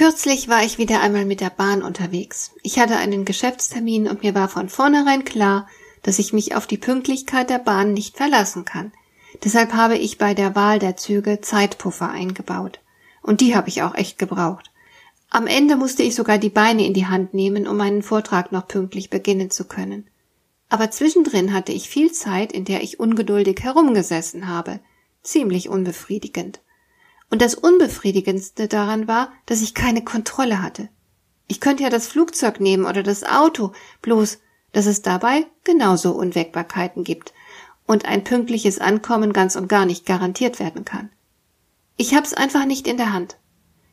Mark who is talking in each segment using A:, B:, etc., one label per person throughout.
A: Kürzlich war ich wieder einmal mit der Bahn unterwegs. Ich hatte einen Geschäftstermin und mir war von vornherein klar, dass ich mich auf die Pünktlichkeit der Bahn nicht verlassen kann. Deshalb habe ich bei der Wahl der Züge Zeitpuffer eingebaut. Und die habe ich auch echt gebraucht. Am Ende musste ich sogar die Beine in die Hand nehmen, um meinen Vortrag noch pünktlich beginnen zu können. Aber zwischendrin hatte ich viel Zeit, in der ich ungeduldig herumgesessen habe. Ziemlich unbefriedigend. Und das Unbefriedigendste daran war, dass ich keine Kontrolle hatte. Ich könnte ja das Flugzeug nehmen oder das Auto, bloß, dass es dabei genauso Unwägbarkeiten gibt und ein pünktliches Ankommen ganz und gar nicht garantiert werden kann. Ich hab's einfach nicht in der Hand.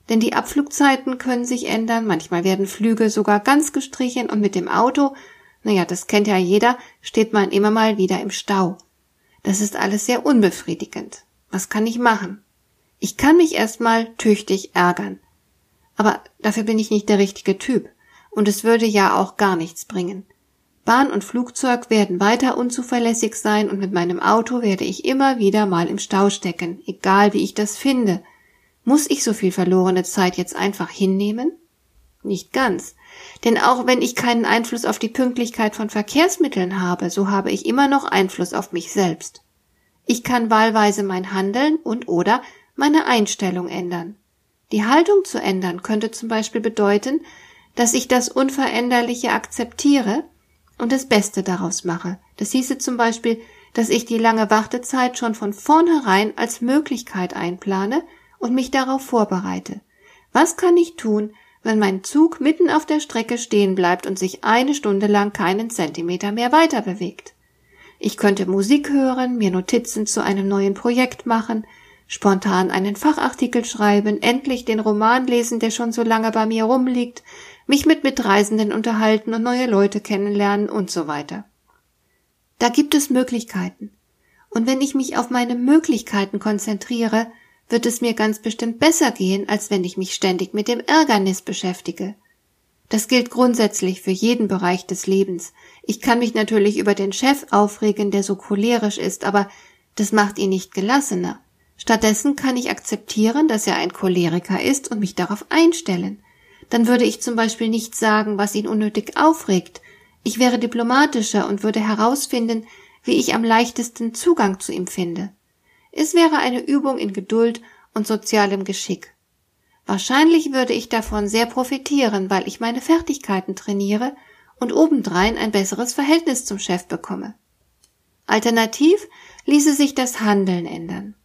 A: Denn die Abflugzeiten können sich ändern, manchmal werden Flüge sogar ganz gestrichen und mit dem Auto, naja, das kennt ja jeder, steht man immer mal wieder im Stau. Das ist alles sehr unbefriedigend. Was kann ich machen? Ich kann mich erstmal tüchtig ärgern. Aber dafür bin ich nicht der richtige Typ. Und es würde ja auch gar nichts bringen. Bahn und Flugzeug werden weiter unzuverlässig sein und mit meinem Auto werde ich immer wieder mal im Stau stecken, egal wie ich das finde. Muss ich so viel verlorene Zeit jetzt einfach hinnehmen? Nicht ganz. Denn auch wenn ich keinen Einfluss auf die Pünktlichkeit von Verkehrsmitteln habe, so habe ich immer noch Einfluss auf mich selbst. Ich kann wahlweise mein Handeln und oder meine Einstellung ändern. Die Haltung zu ändern könnte zum Beispiel bedeuten, dass ich das Unveränderliche akzeptiere und das Beste daraus mache. Das hieße zum Beispiel, dass ich die lange Wartezeit schon von vornherein als Möglichkeit einplane und mich darauf vorbereite. Was kann ich tun, wenn mein Zug mitten auf der Strecke stehen bleibt und sich eine Stunde lang keinen Zentimeter mehr weiter bewegt? Ich könnte Musik hören, mir Notizen zu einem neuen Projekt machen, spontan einen Fachartikel schreiben, endlich den Roman lesen, der schon so lange bei mir rumliegt, mich mit Mitreisenden unterhalten und neue Leute kennenlernen und so weiter. Da gibt es Möglichkeiten. Und wenn ich mich auf meine Möglichkeiten konzentriere, wird es mir ganz bestimmt besser gehen, als wenn ich mich ständig mit dem Ärgernis beschäftige. Das gilt grundsätzlich für jeden Bereich des Lebens. Ich kann mich natürlich über den Chef aufregen, der so cholerisch ist, aber das macht ihn nicht gelassener. Stattdessen kann ich akzeptieren, dass er ein Choleriker ist und mich darauf einstellen. Dann würde ich zum Beispiel nicht sagen, was ihn unnötig aufregt. Ich wäre diplomatischer und würde herausfinden, wie ich am leichtesten Zugang zu ihm finde. Es wäre eine Übung in Geduld und sozialem Geschick. Wahrscheinlich würde ich davon sehr profitieren, weil ich meine Fertigkeiten trainiere und obendrein ein besseres Verhältnis zum Chef bekomme. Alternativ ließe sich das Handeln ändern.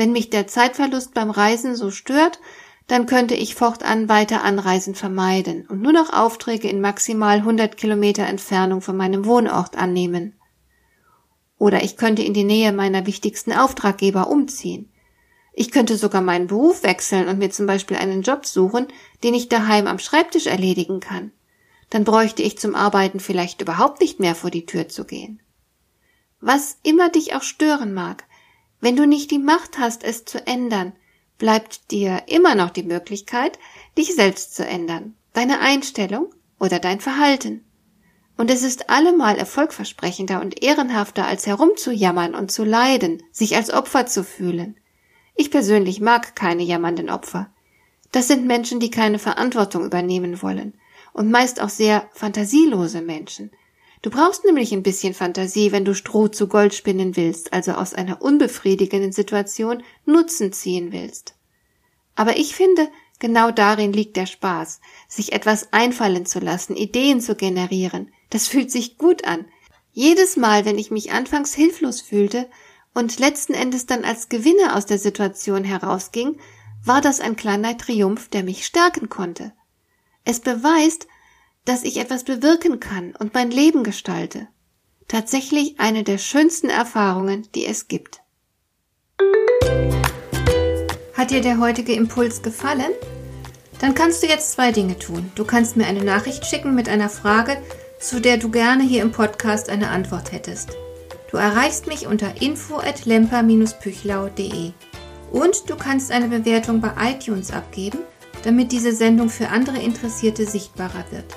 A: Wenn mich der Zeitverlust beim Reisen so stört, dann könnte ich fortan weiter Anreisen vermeiden und nur noch Aufträge in maximal 100 Kilometer Entfernung von meinem Wohnort annehmen. Oder ich könnte in die Nähe meiner wichtigsten Auftraggeber umziehen. Ich könnte sogar meinen Beruf wechseln und mir zum Beispiel einen Job suchen, den ich daheim am Schreibtisch erledigen kann. Dann bräuchte ich zum Arbeiten vielleicht überhaupt nicht mehr vor die Tür zu gehen. Was immer dich auch stören mag, wenn du nicht die Macht hast, es zu ändern, bleibt dir immer noch die Möglichkeit, dich selbst zu ändern, deine Einstellung oder dein Verhalten. Und es ist allemal erfolgversprechender und ehrenhafter, als herumzujammern und zu leiden, sich als Opfer zu fühlen. Ich persönlich mag keine jammernden Opfer. Das sind Menschen, die keine Verantwortung übernehmen wollen und meist auch sehr fantasielose Menschen, Du brauchst nämlich ein bisschen Fantasie, wenn du Stroh zu Gold spinnen willst, also aus einer unbefriedigenden Situation Nutzen ziehen willst. Aber ich finde, genau darin liegt der Spaß, sich etwas einfallen zu lassen, Ideen zu generieren. Das fühlt sich gut an. Jedes Mal, wenn ich mich anfangs hilflos fühlte und letzten Endes dann als Gewinner aus der Situation herausging, war das ein kleiner Triumph, der mich stärken konnte. Es beweist, dass ich etwas bewirken kann und mein Leben gestalte. Tatsächlich eine der schönsten Erfahrungen, die es gibt. Hat dir der heutige Impuls gefallen? Dann kannst du jetzt zwei Dinge tun. Du kannst mir eine Nachricht schicken mit einer Frage, zu der du gerne hier im Podcast eine Antwort hättest. Du erreichst mich unter info@lemper-püchlau.de. Und du kannst eine Bewertung bei iTunes abgeben, damit diese Sendung für andere Interessierte sichtbarer wird.